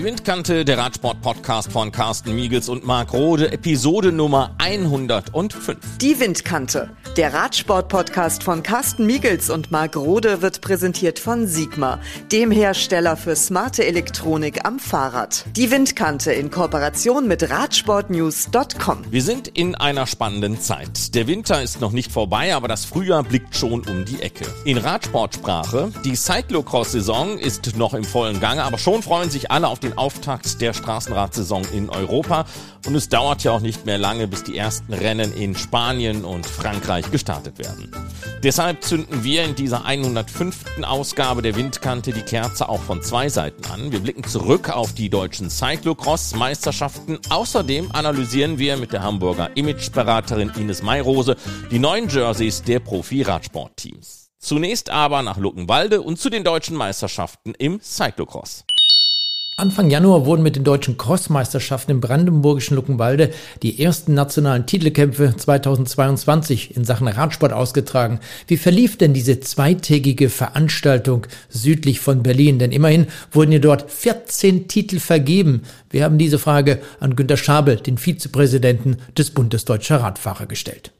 Die Windkante, der Radsport-Podcast von Carsten Miegels und Marc Rode, Episode Nummer 105. Die Windkante, der Radsport-Podcast von Carsten Miegels und Marc Rode wird präsentiert von Sigma, dem Hersteller für smarte Elektronik am Fahrrad. Die Windkante in Kooperation mit Radsportnews.com. Wir sind in einer spannenden Zeit. Der Winter ist noch nicht vorbei, aber das Frühjahr blickt schon um die Ecke. In Radsportsprache, die Cyclocross-Saison ist noch im vollen Gange, aber schon freuen sich alle auf den Auftakt der Straßenradsaison in Europa. Und es dauert ja auch nicht mehr lange, bis die ersten Rennen in Spanien und Frankreich gestartet werden. Deshalb zünden wir in dieser 105. Ausgabe der Windkante die Kerze auch von zwei Seiten an. Wir blicken zurück auf die deutschen Cyclocross-Meisterschaften. Außerdem analysieren wir mit der Hamburger Imageberaterin Ines Mayrose die neuen Jerseys der Profi-Radsportteams. Zunächst aber nach Luckenwalde und zu den deutschen Meisterschaften im Cyclocross. Anfang Januar wurden mit den deutschen Crossmeisterschaften im brandenburgischen Luckenwalde die ersten nationalen Titelkämpfe 2022 in Sachen Radsport ausgetragen. Wie verlief denn diese zweitägige Veranstaltung südlich von Berlin? Denn immerhin wurden hier dort 14 Titel vergeben. Wir haben diese Frage an Günter Schabel, den Vizepräsidenten des Bundes Deutscher Radfahrer, gestellt.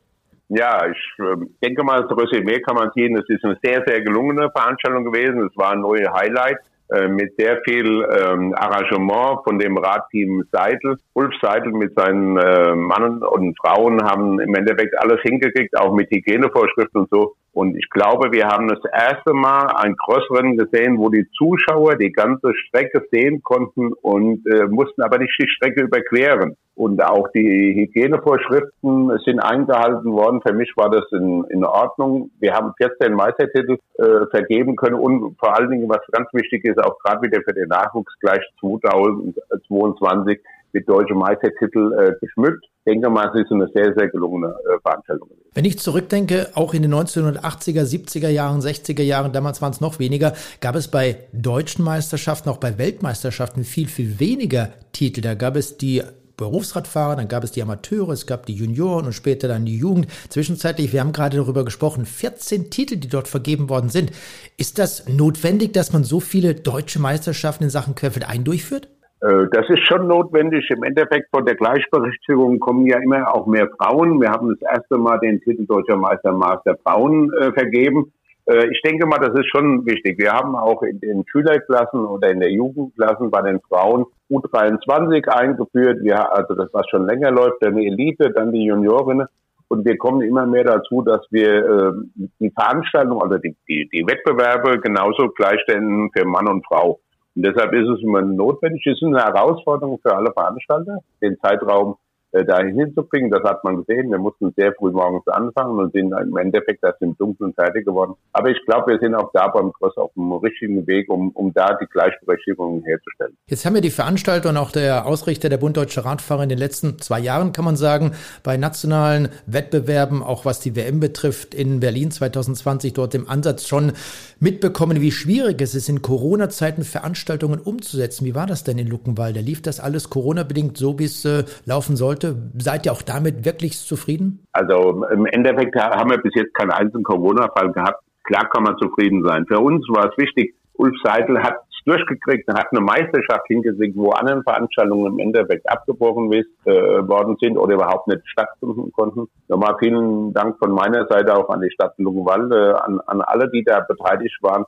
Ja, ich äh, denke mal, das Resümee kann man sehen, es ist eine sehr, sehr gelungene Veranstaltung gewesen. Es waren neue Highlights. Äh, mit sehr viel ähm, Arrangement von dem Radteam Seidel. Ulf Seidel mit seinen äh, Mann und Frauen haben im Endeffekt alles hingekriegt, auch mit Hygienevorschriften und so. Und ich glaube, wir haben das erste Mal ein Crossrennen gesehen, wo die Zuschauer die ganze Strecke sehen konnten und äh, mussten aber nicht die Strecke überqueren. Und auch die Hygienevorschriften sind eingehalten worden. Für mich war das in, in Ordnung. Wir haben 14 Meistertitel äh, vergeben können und vor allen Dingen, was ganz wichtig ist, auch gerade wieder für den Nachwuchs gleich 2022 mit deutschen Meistertitel äh, geschmückt. Ich denke mal, es ist eine sehr, sehr gelungene äh, Veranstaltung. Wenn ich zurückdenke, auch in den 1980er, 70er Jahren, 60er Jahren, damals waren es noch weniger, gab es bei deutschen Meisterschaften, auch bei Weltmeisterschaften viel, viel weniger Titel. Da gab es die Berufsradfahrer, dann gab es die Amateure, es gab die Junioren und später dann die Jugend. Zwischenzeitlich, wir haben gerade darüber gesprochen, 14 Titel, die dort vergeben worden sind. Ist das notwendig, dass man so viele deutsche Meisterschaften in Sachen Querfeldein durchführt? Äh, das ist schon notwendig. Im Endeffekt von der Gleichberechtigung kommen ja immer auch mehr Frauen. Wir haben das erste Mal den Titel Deutscher Meister Master Frauen äh, vergeben. Äh, ich denke mal, das ist schon wichtig. Wir haben auch in den Schülerklassen oder in der Jugendklassen bei den Frauen U23 eingeführt. Wir, also das, was schon länger läuft, dann die Elite, dann die Juniorinnen. Und wir kommen immer mehr dazu, dass wir äh, die Veranstaltung, also die, die, die Wettbewerbe genauso gleichstellen für Mann und Frau. Und deshalb ist es immer notwendig, es ist eine Herausforderung für alle Veranstalter, den Zeitraum äh, dahin hinzubringen. Das hat man gesehen. Wir mussten sehr früh morgens anfangen und sind im Endeffekt erst im Dunkeln fertig geworden. Aber ich glaube, wir sind auch da beim Cross auf dem richtigen Weg, um, um da die Gleichberechtigung herzustellen. Jetzt haben wir die Veranstalter und auch der Ausrichter der Bund Deutscher Radfahrer in den letzten zwei Jahren, kann man sagen, bei nationalen Wettbewerben, auch was die WM betrifft, in Berlin 2020 dort im Ansatz schon mitbekommen, wie schwierig es ist, in Corona-Zeiten Veranstaltungen umzusetzen. Wie war das denn in Luckenwalde? Lief das alles Corona-bedingt so, wie es äh, laufen sollte? Sollte. Seid ihr auch damit wirklich zufrieden? Also im Endeffekt haben wir bis jetzt keinen einzigen Corona-Fall gehabt. Klar kann man zufrieden sein. Für uns war es wichtig, Ulf Seidel hat es durchgekriegt hat eine Meisterschaft hingesinkt, wo andere Veranstaltungen im Endeffekt abgebrochen ist, äh, worden sind oder überhaupt nicht stattfinden konnten. Nochmal vielen Dank von meiner Seite auch an die Stadt Luckenwalde, an, an alle, die da beteiligt waren.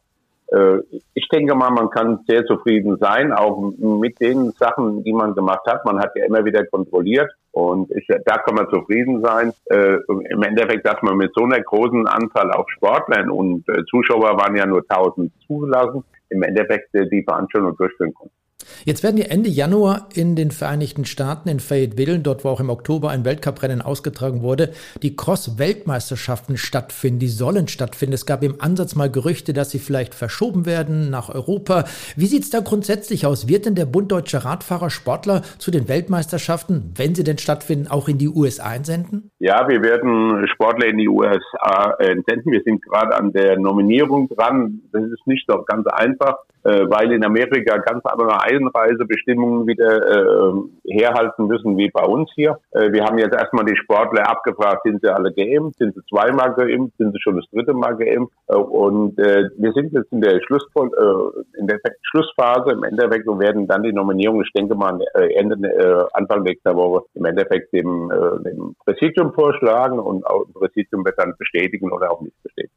Äh, ich denke mal, man kann sehr zufrieden sein, auch mit den Sachen, die man gemacht hat. Man hat ja immer wieder kontrolliert und ich, da kann man zufrieden sein. Äh, Im Endeffekt, dass man mit so einer großen Anzahl auf Sportlern und äh, Zuschauer waren ja nur 1000 zugelassen, im Endeffekt äh, die Veranstaltung durchführen konnten. Jetzt werden ja Ende Januar in den Vereinigten Staaten, in Fayetteville, dort wo auch im Oktober ein Weltcuprennen ausgetragen wurde, die Cross-Weltmeisterschaften stattfinden. Die sollen stattfinden. Es gab im Ansatz mal Gerüchte, dass sie vielleicht verschoben werden nach Europa. Wie sieht es da grundsätzlich aus? Wird denn der Bund Deutscher Radfahrer Sportler zu den Weltmeisterschaften, wenn sie denn stattfinden, auch in die USA entsenden? Ja, wir werden Sportler in die USA entsenden. Wir sind gerade an der Nominierung dran. Das ist nicht so ganz einfach. Äh, weil in Amerika ganz andere Einreisebestimmungen wieder äh, herhalten müssen wie bei uns hier. Äh, wir haben jetzt erstmal die Sportler abgefragt, sind sie alle geimpft, sind sie zweimal geimpft, sind sie schon das dritte Mal geimpft äh, und äh, wir sind jetzt in der, Schluss, äh, in der Schlussphase im Endeffekt und werden dann die Nominierung, ich denke mal äh, Ende, äh, Anfang nächster Woche im Endeffekt dem, äh, dem Präsidium vorschlagen und auch das Präsidium wird dann bestätigen oder auch nicht bestätigen.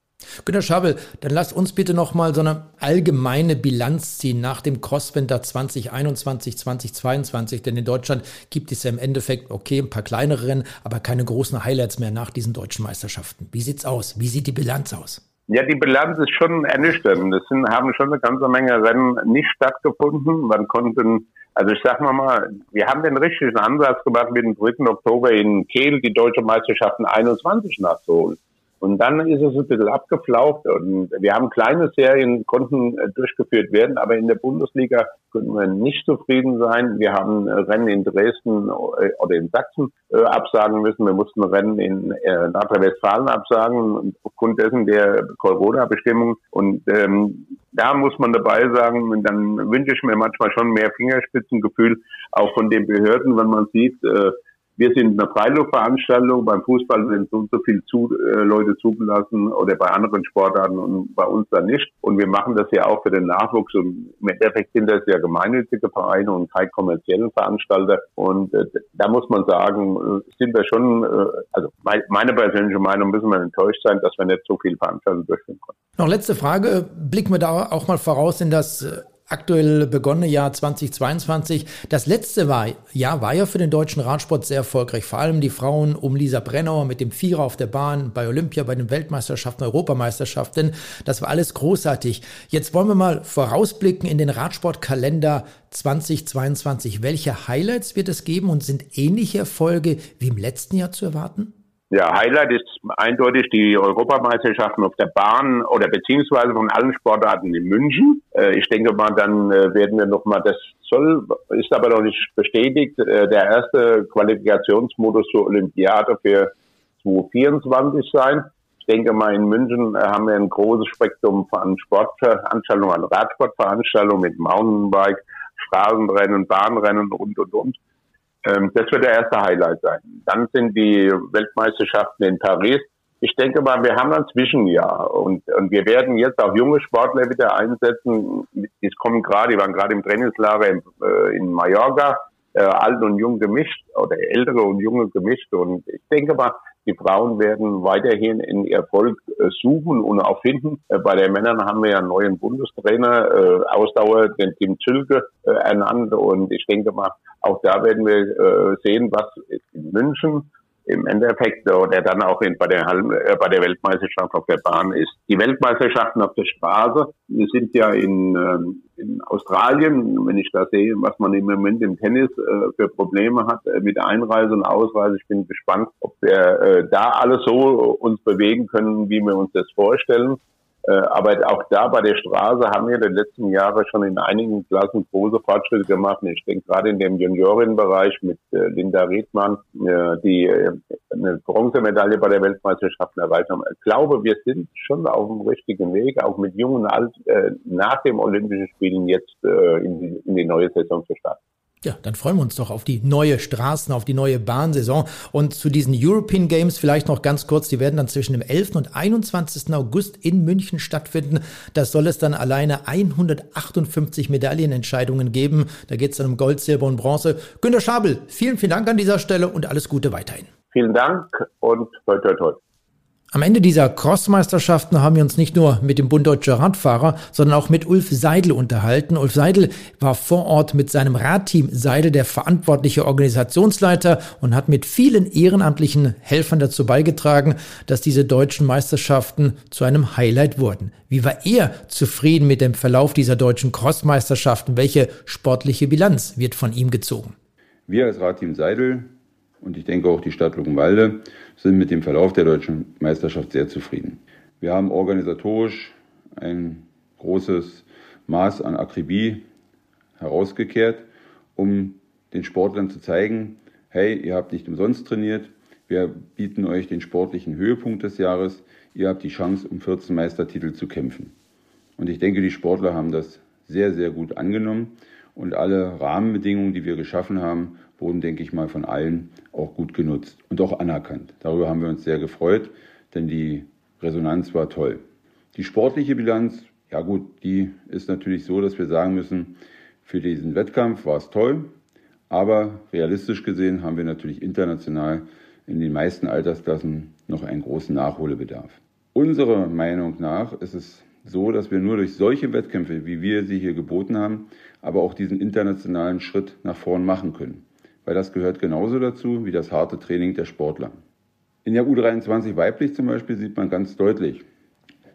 Günter Schabel, dann lasst uns bitte nochmal so eine allgemeine Bilanz ziehen nach dem Crosswinter 2021, 2022. Denn in Deutschland gibt es ja im Endeffekt, okay, ein paar kleinere Rennen, aber keine großen Highlights mehr nach diesen deutschen Meisterschaften. Wie sieht's aus? Wie sieht die Bilanz aus? Ja, die Bilanz ist schon ernüchternd. Es sind, haben schon eine ganze Menge Rennen nicht stattgefunden. Man konnten, also ich sag mal mal, wir haben den richtigen Ansatz gemacht, mit dem 3. Oktober in Kehl die deutsche Meisterschaften 21 nachzuholen. Und dann ist es ein bisschen abgeflaucht und wir haben kleine Serien, konnten äh, durchgeführt werden, aber in der Bundesliga können wir nicht zufrieden sein. Wir haben äh, Rennen in Dresden äh, oder in Sachsen absagen müssen. Wir mussten Rennen in Nordrhein-Westfalen absagen aufgrund dessen der Corona-Bestimmung. Und ähm, da muss man dabei sagen, dann wünsche ich mir manchmal schon mehr Fingerspitzengefühl, auch von den Behörden, wenn man sieht, äh, wir sind eine Freiluftveranstaltung, beim Fußball sind so und so viele zu, äh, Leute zugelassen oder bei anderen Sportarten und bei uns dann nicht. Und wir machen das ja auch für den Nachwuchs und im Endeffekt sind das ja gemeinnützige Vereine und keine kommerziellen Veranstalter. Und äh, da muss man sagen, äh, sind wir schon, äh, also mein, meine persönliche Meinung, müssen wir enttäuscht sein, dass wir nicht so viele Veranstaltungen durchführen können. Noch letzte Frage, blicken wir da auch mal voraus in das äh, aktuell begonnene Jahr 2022. Das letzte war, Jahr war ja für den deutschen Radsport sehr erfolgreich. Vor allem die Frauen um Lisa Brennauer mit dem Vierer auf der Bahn bei Olympia, bei den Weltmeisterschaften, Europameisterschaften. Das war alles großartig. Jetzt wollen wir mal vorausblicken in den Radsportkalender 2022. Welche Highlights wird es geben und sind ähnliche Erfolge wie im letzten Jahr zu erwarten? Ja, Highlight ist eindeutig die Europameisterschaften auf der Bahn oder beziehungsweise von allen Sportarten in München. Äh, ich denke mal, dann äh, werden wir nochmal, das soll, ist aber noch nicht bestätigt, äh, der erste Qualifikationsmodus zur Olympiade für 2024 sein. Ich denke mal, in München haben wir ein großes Spektrum von Sportveranstaltungen, an Radsportveranstaltungen mit Mountainbike, Straßenrennen, Bahnrennen und, und, und. Ähm, das wird der erste Highlight sein. Dann sind die Weltmeisterschaften in Paris. Ich denke mal, wir haben ein Zwischenjahr und, und wir werden jetzt auch junge Sportler wieder einsetzen. Die kommen gerade, die waren gerade im Trainingslager in, äh, in Mallorca, äh, alt und jung gemischt oder ältere und junge gemischt. Und ich denke mal, die Frauen werden weiterhin in Erfolg äh, suchen und auch finden. Äh, bei den Männern haben wir ja einen neuen Bundestrainer, äh, Ausdauer, den Tim Zülke, ernannt. Und ich denke mal, auch da werden wir sehen, was in München im Endeffekt oder dann auch in, bei, der, äh, bei der Weltmeisterschaft auf der Bahn ist. Die Weltmeisterschaften auf der Straße die sind ja in, äh, in Australien, wenn ich da sehe, was man im Moment im Tennis äh, für Probleme hat äh, mit Einreise und Ausreise. Ich bin gespannt, ob wir äh, da alles so uns bewegen können, wie wir uns das vorstellen. Äh, aber auch da bei der Straße haben wir in den letzten Jahren schon in einigen Klassen große Fortschritte gemacht. Ich denke gerade in dem Juniorinnenbereich mit äh, Linda Riedmann, äh, die eine Bronzemedaille bei der Weltmeisterschaft erreicht haben. Ich glaube, wir sind schon auf dem richtigen Weg, auch mit jungen Alt nach dem Olympischen Spielen jetzt in die neue Saison zu starten. Ja, dann freuen wir uns doch auf die neue Straßen, auf die neue Bahnsaison. Und zu diesen European Games vielleicht noch ganz kurz, die werden dann zwischen dem 11. und 21. August in München stattfinden. Da soll es dann alleine 158 Medaillenentscheidungen geben. Da geht es dann um Gold, Silber und Bronze. Günter Schabel, vielen, vielen Dank an dieser Stelle und alles Gute weiterhin. Vielen Dank und toi, toi, toi. Am Ende dieser Crossmeisterschaften haben wir uns nicht nur mit dem Bund Deutscher Radfahrer, sondern auch mit Ulf Seidel unterhalten. Ulf Seidel war vor Ort mit seinem Radteam Seidel der verantwortliche Organisationsleiter und hat mit vielen ehrenamtlichen Helfern dazu beigetragen, dass diese deutschen Meisterschaften zu einem Highlight wurden. Wie war er zufrieden mit dem Verlauf dieser deutschen Crossmeisterschaften? Welche sportliche Bilanz wird von ihm gezogen? Wir als Radteam Seidel und ich denke auch die Stadt Luckenwalde sind mit dem Verlauf der deutschen Meisterschaft sehr zufrieden. Wir haben organisatorisch ein großes Maß an Akribie herausgekehrt, um den Sportlern zu zeigen, hey, ihr habt nicht umsonst trainiert, wir bieten euch den sportlichen Höhepunkt des Jahres, ihr habt die Chance, um 14 Meistertitel zu kämpfen. Und ich denke, die Sportler haben das sehr, sehr gut angenommen. Und alle Rahmenbedingungen, die wir geschaffen haben, wurden, denke ich mal, von allen auch gut genutzt und auch anerkannt. Darüber haben wir uns sehr gefreut, denn die Resonanz war toll. Die sportliche Bilanz, ja gut, die ist natürlich so, dass wir sagen müssen, für diesen Wettkampf war es toll, aber realistisch gesehen haben wir natürlich international in den meisten Altersklassen noch einen großen Nachholbedarf. Unserer Meinung nach ist es so, dass wir nur durch solche Wettkämpfe, wie wir sie hier geboten haben, aber auch diesen internationalen Schritt nach vorn machen können. Weil das gehört genauso dazu wie das harte Training der Sportler. In der U23 weiblich zum Beispiel sieht man ganz deutlich,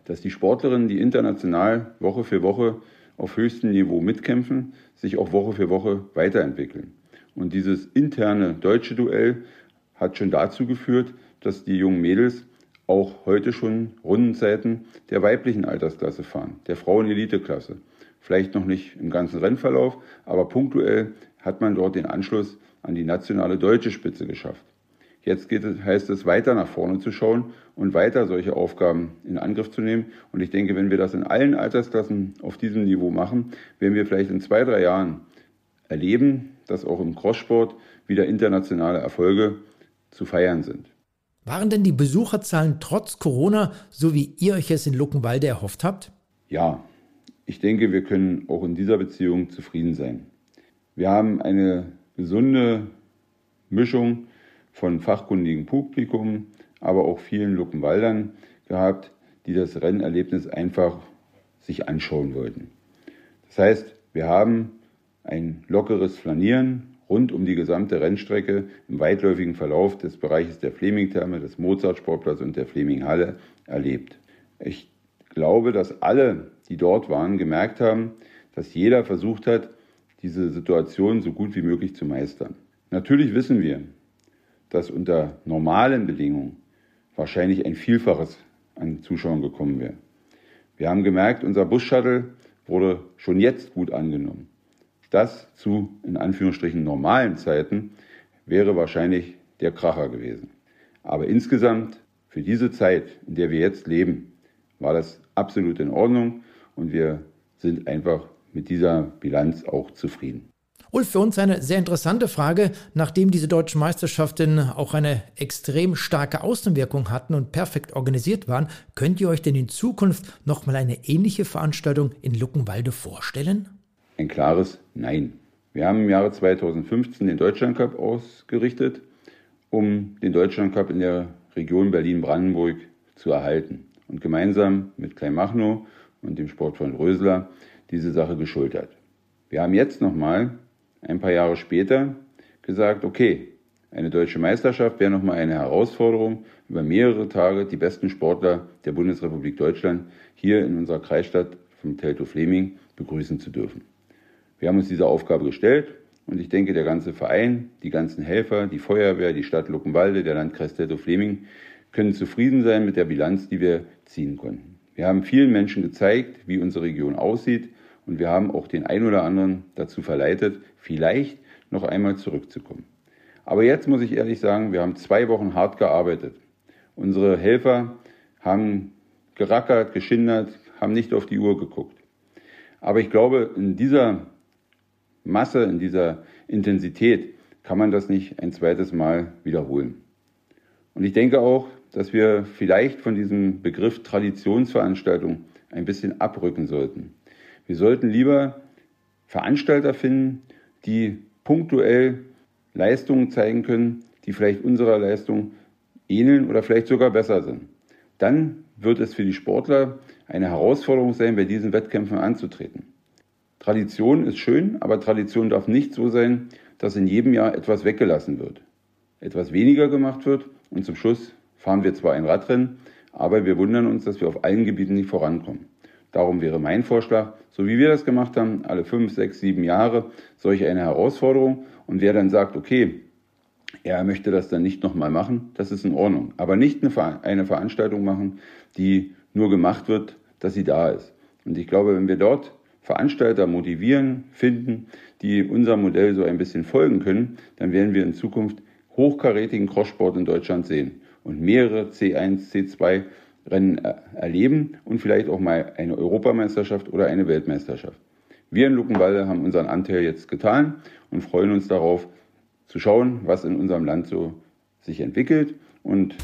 dass die Sportlerinnen, die international Woche für Woche auf höchstem Niveau mitkämpfen, sich auch Woche für Woche weiterentwickeln. Und dieses interne deutsche Duell hat schon dazu geführt, dass die jungen Mädels auch heute schon Rundenzeiten der weiblichen Altersklasse fahren, der Frauen-Elite-Klasse. Vielleicht noch nicht im ganzen Rennverlauf, aber punktuell hat man dort den Anschluss an die nationale deutsche Spitze geschafft. Jetzt geht es, heißt es, weiter nach vorne zu schauen und weiter solche Aufgaben in Angriff zu nehmen. Und ich denke, wenn wir das in allen Altersklassen auf diesem Niveau machen, werden wir vielleicht in zwei, drei Jahren erleben, dass auch im Crosssport wieder internationale Erfolge zu feiern sind. Waren denn die Besucherzahlen trotz Corona so, wie ihr euch es in Luckenwalde erhofft habt? Ja, ich denke, wir können auch in dieser Beziehung zufrieden sein. Wir haben eine gesunde Mischung von fachkundigem Publikum, aber auch vielen Luckenwaldern gehabt, die das Rennerlebnis einfach sich anschauen wollten. Das heißt, wir haben ein lockeres Flanieren rund um die gesamte Rennstrecke im weitläufigen Verlauf des Bereiches der Fleming-Therme, des Mozart-Sportplatz und der Fleming-Halle erlebt. Ich glaube, dass alle, die dort waren, gemerkt haben, dass jeder versucht hat, diese Situation so gut wie möglich zu meistern. Natürlich wissen wir, dass unter normalen Bedingungen wahrscheinlich ein Vielfaches an Zuschauern gekommen wäre. Wir haben gemerkt, unser Bus-Shuttle wurde schon jetzt gut angenommen. Das zu, in Anführungsstrichen, normalen Zeiten wäre wahrscheinlich der Kracher gewesen. Aber insgesamt, für diese Zeit, in der wir jetzt leben, war das absolut in Ordnung und wir sind einfach mit dieser Bilanz auch zufrieden. Ulf, für uns eine sehr interessante Frage. Nachdem diese deutschen Meisterschaften auch eine extrem starke Außenwirkung hatten und perfekt organisiert waren, könnt ihr euch denn in Zukunft nochmal eine ähnliche Veranstaltung in Luckenwalde vorstellen? Ein klares Nein. Wir haben im Jahre 2015 den Deutschland Cup ausgerichtet, um den Deutschland Cup in der Region Berlin-Brandenburg zu erhalten und gemeinsam mit Kleinmachnow und dem Sportfreund Rösler diese Sache geschultert. Wir haben jetzt nochmal ein paar Jahre später gesagt, okay, eine deutsche Meisterschaft wäre nochmal eine Herausforderung, über mehrere Tage die besten Sportler der Bundesrepublik Deutschland hier in unserer Kreisstadt vom Teltow Fleming begrüßen zu dürfen. Wir haben uns diese Aufgabe gestellt und ich denke, der ganze Verein, die ganzen Helfer, die Feuerwehr, die Stadt Luckenwalde, der Landkreis Teltow-Fleming können zufrieden sein mit der Bilanz, die wir ziehen konnten. Wir haben vielen Menschen gezeigt, wie unsere Region aussieht und wir haben auch den einen oder anderen dazu verleitet, vielleicht noch einmal zurückzukommen. Aber jetzt muss ich ehrlich sagen, wir haben zwei Wochen hart gearbeitet. Unsere Helfer haben gerackert, geschindert, haben nicht auf die Uhr geguckt. Aber ich glaube, in dieser Masse, in dieser Intensität kann man das nicht ein zweites Mal wiederholen. Und ich denke auch, dass wir vielleicht von diesem Begriff Traditionsveranstaltung ein bisschen abrücken sollten. Wir sollten lieber Veranstalter finden, die punktuell Leistungen zeigen können, die vielleicht unserer Leistung ähneln oder vielleicht sogar besser sind. Dann wird es für die Sportler eine Herausforderung sein, bei diesen Wettkämpfen anzutreten. Tradition ist schön, aber Tradition darf nicht so sein, dass in jedem Jahr etwas weggelassen wird, etwas weniger gemacht wird und zum Schluss fahren wir zwar ein Radrennen, aber wir wundern uns, dass wir auf allen Gebieten nicht vorankommen. Darum wäre mein Vorschlag, so wie wir das gemacht haben, alle fünf, sechs, sieben Jahre solch eine Herausforderung. Und wer dann sagt, okay, er möchte das dann nicht nochmal machen, das ist in Ordnung. Aber nicht eine Veranstaltung machen, die nur gemacht wird, dass sie da ist. Und ich glaube, wenn wir dort Veranstalter motivieren, finden, die unserem Modell so ein bisschen folgen können, dann werden wir in Zukunft hochkarätigen Crosssport in Deutschland sehen und mehrere C1, C2 Rennen erleben und vielleicht auch mal eine Europameisterschaft oder eine Weltmeisterschaft. Wir in Luckenwalde haben unseren Anteil jetzt getan und freuen uns darauf, zu schauen, was in unserem Land so sich entwickelt und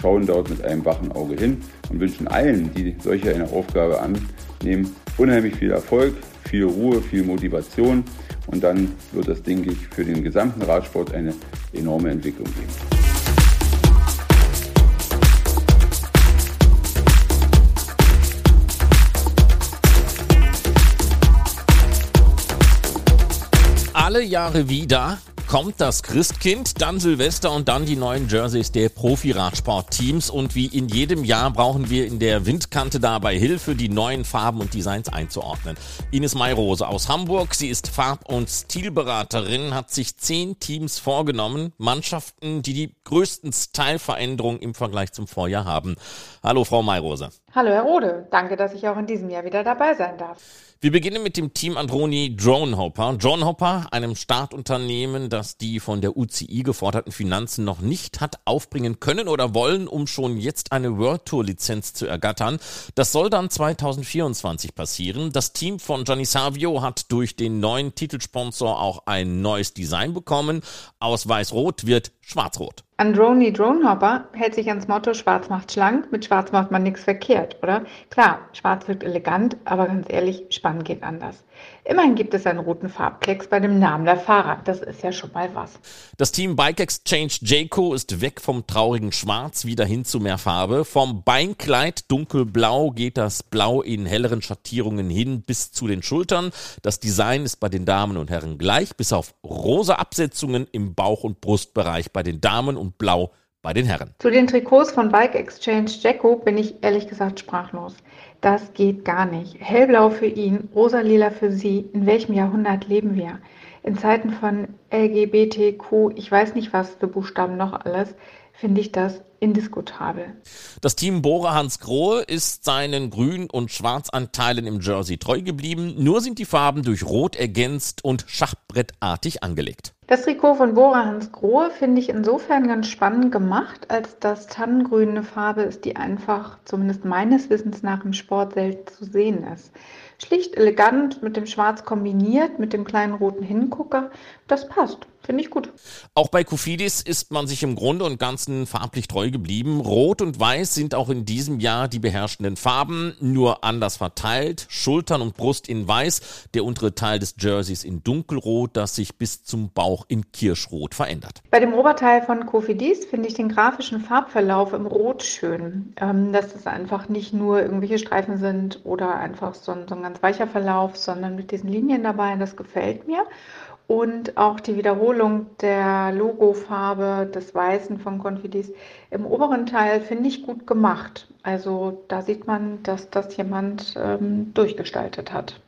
schauen dort mit einem wachen Auge hin und wünschen allen, die solche eine Aufgabe annehmen, unheimlich viel Erfolg, viel Ruhe, viel Motivation und dann wird es, denke ich, für den gesamten Radsport eine enorme Entwicklung geben. alle Jahre wieder kommt das Christkind, dann Silvester und dann die neuen Jerseys der Profi-Radsport-Teams. Und wie in jedem Jahr brauchen wir in der Windkante dabei Hilfe, die neuen Farben und Designs einzuordnen. Ines Mayrose aus Hamburg, sie ist Farb- und Stilberaterin, hat sich zehn Teams vorgenommen, Mannschaften, die die größten Styleveränderungen im Vergleich zum Vorjahr haben. Hallo, Frau Mayrose. Hallo, Herr Rode. Danke, dass ich auch in diesem Jahr wieder dabei sein darf. Wir beginnen mit dem Team Androni Dronehopper. Dronehopper, einem Startunternehmen, das die von der UCI geforderten Finanzen noch nicht hat aufbringen können oder wollen, um schon jetzt eine World Tour Lizenz zu ergattern. Das soll dann 2024 passieren. Das Team von Gianni Savio hat durch den neuen Titelsponsor auch ein neues Design bekommen. Aus Weiß-Rot wird Schwarz-Rot. Androni Dronehopper hält sich ans Motto Schwarz macht schlank, mit Schwarz macht man nichts verkehrt, oder? Klar, Schwarz wirkt elegant, aber ganz ehrlich, spannend geht anders. Immerhin gibt es einen roten Farbklecks bei dem Namen der Fahrer. Das ist ja schon mal was. Das Team Bike Exchange Jayco ist weg vom traurigen Schwarz wieder hin zu mehr Farbe. Vom Beinkleid dunkelblau geht das Blau in helleren Schattierungen hin bis zu den Schultern. Das Design ist bei den Damen und Herren gleich, bis auf rosa Absetzungen im Bauch- und Brustbereich bei den Damen und blau bei den Herren. Zu den Trikots von Bike Exchange Jacko bin ich ehrlich gesagt sprachlos. Das geht gar nicht. Hellblau für ihn, rosa-lila für sie. In welchem Jahrhundert leben wir? In Zeiten von LGBTQ, ich weiß nicht was für Buchstaben noch alles, finde ich das indiskutabel. Das Team Bora Hans Grohe ist seinen Grün- und Schwarzanteilen im Jersey treu geblieben. Nur sind die Farben durch Rot ergänzt und schachbrettartig angelegt. Das Trikot von Bora Hans Grohe finde ich insofern ganz spannend gemacht, als das Tannengrün eine Farbe ist, die einfach, zumindest meines Wissens nach, im Sport selten zu sehen ist. Schlicht elegant mit dem Schwarz kombiniert, mit dem kleinen roten Hingucker, das passt. Finde ich gut. Auch bei Kofidis ist man sich im Grunde und Ganzen farblich treu geblieben. Rot und Weiß sind auch in diesem Jahr die beherrschenden Farben, nur anders verteilt. Schultern und Brust in Weiß, der untere Teil des Jerseys in Dunkelrot, das sich bis zum Bauch in Kirschrot verändert. Bei dem Oberteil von Kofidis finde ich den grafischen Farbverlauf im Rot schön. Ähm, dass es einfach nicht nur irgendwelche Streifen sind oder einfach so ein, so ein ganz weicher Verlauf, sondern mit diesen Linien dabei. Das gefällt mir und auch die Wiederholung der Logofarbe des Weißen von Confidis im oberen Teil finde ich gut gemacht. Also da sieht man, dass das jemand ähm, durchgestaltet hat.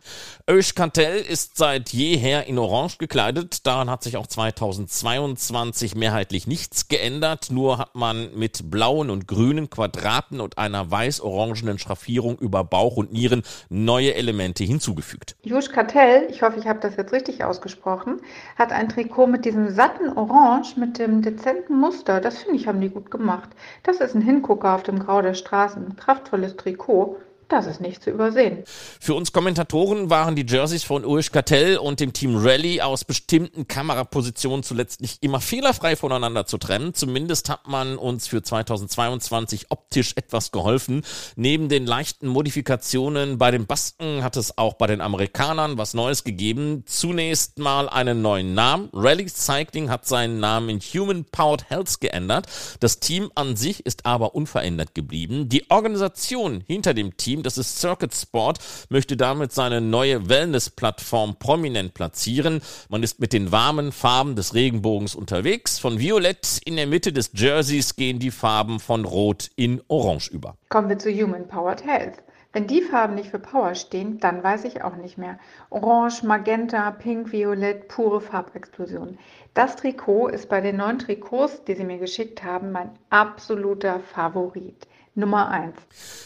Euskantell ist seit jeher in Orange gekleidet. Daran hat sich auch 2022 mehrheitlich nichts geändert. Nur hat man mit blauen und grünen Quadraten und einer weiß-orangenen Schraffierung über Bauch und Nieren neue Elemente hinzugefügt. Jusch Kartell, ich hoffe, ich habe das jetzt richtig ausgesprochen, hat ein Trikot mit diesem satten Orange mit dem dezenten Muster. Das finde ich, haben die gut gemacht. Das ist ein Hingucker auf dem Grau der Straße ein kraftvolles Trikot das ist nicht zu übersehen. Für uns Kommentatoren waren die Jerseys von Ulrich Kartell und dem Team Rally aus bestimmten Kamerapositionen zuletzt nicht immer fehlerfrei voneinander zu trennen. Zumindest hat man uns für 2022 optisch etwas geholfen. Neben den leichten Modifikationen bei den Basken hat es auch bei den Amerikanern was Neues gegeben. Zunächst mal einen neuen Namen. Rally Cycling hat seinen Namen in Human Powered Health geändert. Das Team an sich ist aber unverändert geblieben. Die Organisation hinter dem Team Team, das ist Circuit Sport, möchte damit seine neue Wellness-Plattform prominent platzieren. Man ist mit den warmen Farben des Regenbogens unterwegs. Von Violett in der Mitte des Jerseys gehen die Farben von Rot in Orange über. Kommen wir zu Human Powered Health. Wenn die Farben nicht für Power stehen, dann weiß ich auch nicht mehr. Orange, Magenta, Pink, Violett, pure Farbexplosion. Das Trikot ist bei den neuen Trikots, die sie mir geschickt haben, mein absoluter Favorit. Nummer eins.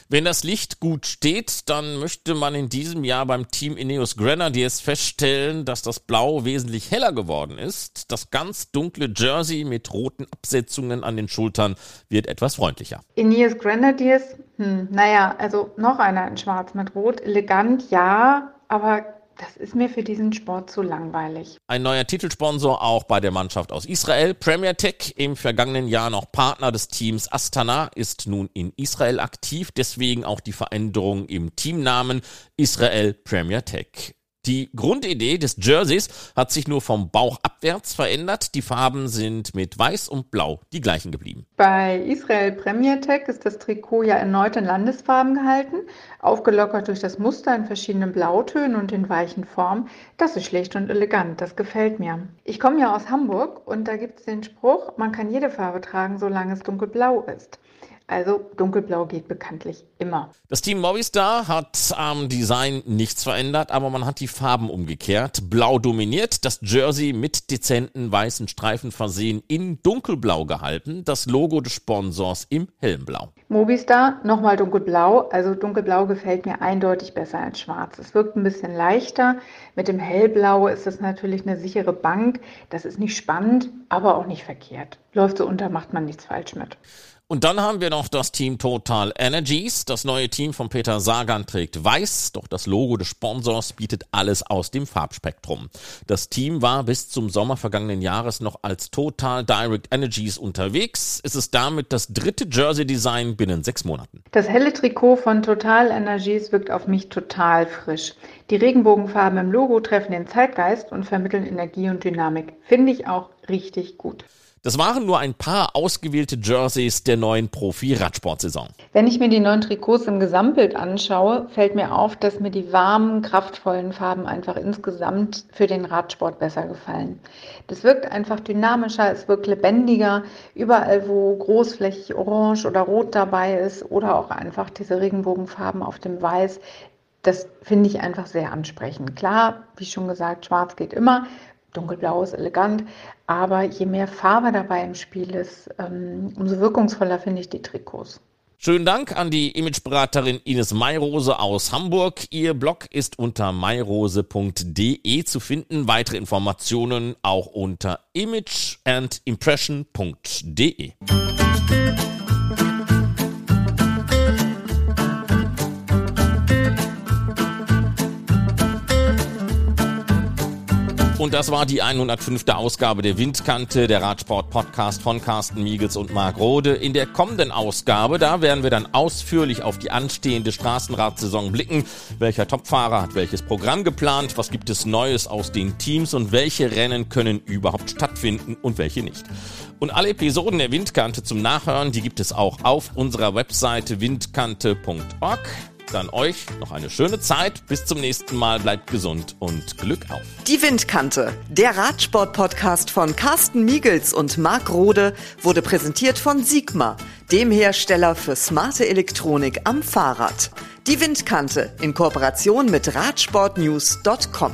Wenn das Licht gut steht, dann möchte man in diesem Jahr beim Team Ineos Grenadiers feststellen, dass das Blau wesentlich heller geworden ist. Das ganz dunkle Jersey mit roten Absetzungen an den Schultern wird etwas freundlicher. Ineos Grenadiers, hm, naja, also noch einer in Schwarz mit Rot, elegant, ja, aber das ist mir für diesen Sport zu langweilig. Ein neuer Titelsponsor auch bei der Mannschaft aus Israel. Premier Tech, im vergangenen Jahr noch Partner des Teams Astana, ist nun in Israel aktiv. Deswegen auch die Veränderung im Teamnamen Israel Premier Tech. Die Grundidee des Jerseys hat sich nur vom Bauch abwärts verändert. Die Farben sind mit Weiß und Blau die gleichen geblieben. Bei Israel Premier Tech ist das Trikot ja erneut in Landesfarben gehalten, aufgelockert durch das Muster in verschiedenen Blautönen und in weichen Formen. Das ist schlicht und elegant, das gefällt mir. Ich komme ja aus Hamburg und da gibt es den Spruch, man kann jede Farbe tragen, solange es dunkelblau ist. Also dunkelblau geht bekanntlich immer. Das Team Movistar hat am Design nichts verändert, aber man hat die Farben umgekehrt. Blau dominiert, das Jersey mit dezenten weißen Streifen versehen in dunkelblau gehalten, das Logo des Sponsors im hellen Blau. Movistar nochmal dunkelblau, also dunkelblau gefällt mir eindeutig besser als schwarz. Es wirkt ein bisschen leichter. Mit dem hellblau ist es natürlich eine sichere Bank. Das ist nicht spannend, aber auch nicht verkehrt. Läuft so unter, macht man nichts falsch mit. Und dann haben wir noch das Team Total Energies. Das neue Team von Peter Sagan trägt weiß, doch das Logo des Sponsors bietet alles aus dem Farbspektrum. Das Team war bis zum Sommer vergangenen Jahres noch als Total Direct Energies unterwegs. Es ist damit das dritte Jersey-Design binnen sechs Monaten. Das helle Trikot von Total Energies wirkt auf mich total frisch. Die Regenbogenfarben im Logo treffen den Zeitgeist und vermitteln Energie und Dynamik. Finde ich auch richtig gut. Das waren nur ein paar ausgewählte Jerseys der neuen Profi-Radsportsaison. Wenn ich mir die neuen Trikots im Gesamtbild anschaue, fällt mir auf, dass mir die warmen, kraftvollen Farben einfach insgesamt für den Radsport besser gefallen. Das wirkt einfach dynamischer, es wirkt lebendiger. Überall, wo großflächig orange oder rot dabei ist oder auch einfach diese Regenbogenfarben auf dem Weiß, das finde ich einfach sehr ansprechend. Klar, wie schon gesagt, schwarz geht immer, dunkelblau ist elegant, aber je mehr Farbe dabei im Spiel ist, ähm, umso wirkungsvoller finde ich die Trikots. Schönen Dank an die Imageberaterin Ines Mayrose aus Hamburg. Ihr Blog ist unter mayrose.de zu finden. Weitere Informationen auch unter imageandimpression.de. Und das war die 105. Ausgabe der Windkante, der Radsport-Podcast von Carsten Miegels und Marc Rode. In der kommenden Ausgabe, da werden wir dann ausführlich auf die anstehende Straßenradsaison blicken. Welcher Topfahrer hat welches Programm geplant? Was gibt es Neues aus den Teams? Und welche Rennen können überhaupt stattfinden und welche nicht? Und alle Episoden der Windkante zum Nachhören, die gibt es auch auf unserer Webseite windkante.org. Dann euch noch eine schöne Zeit. Bis zum nächsten Mal. Bleibt gesund und Glück auf. Die Windkante, der Radsport-Podcast von Carsten Miegels und Marc Rode, wurde präsentiert von Sigma, dem Hersteller für smarte Elektronik am Fahrrad. Die Windkante in Kooperation mit Radsportnews.com.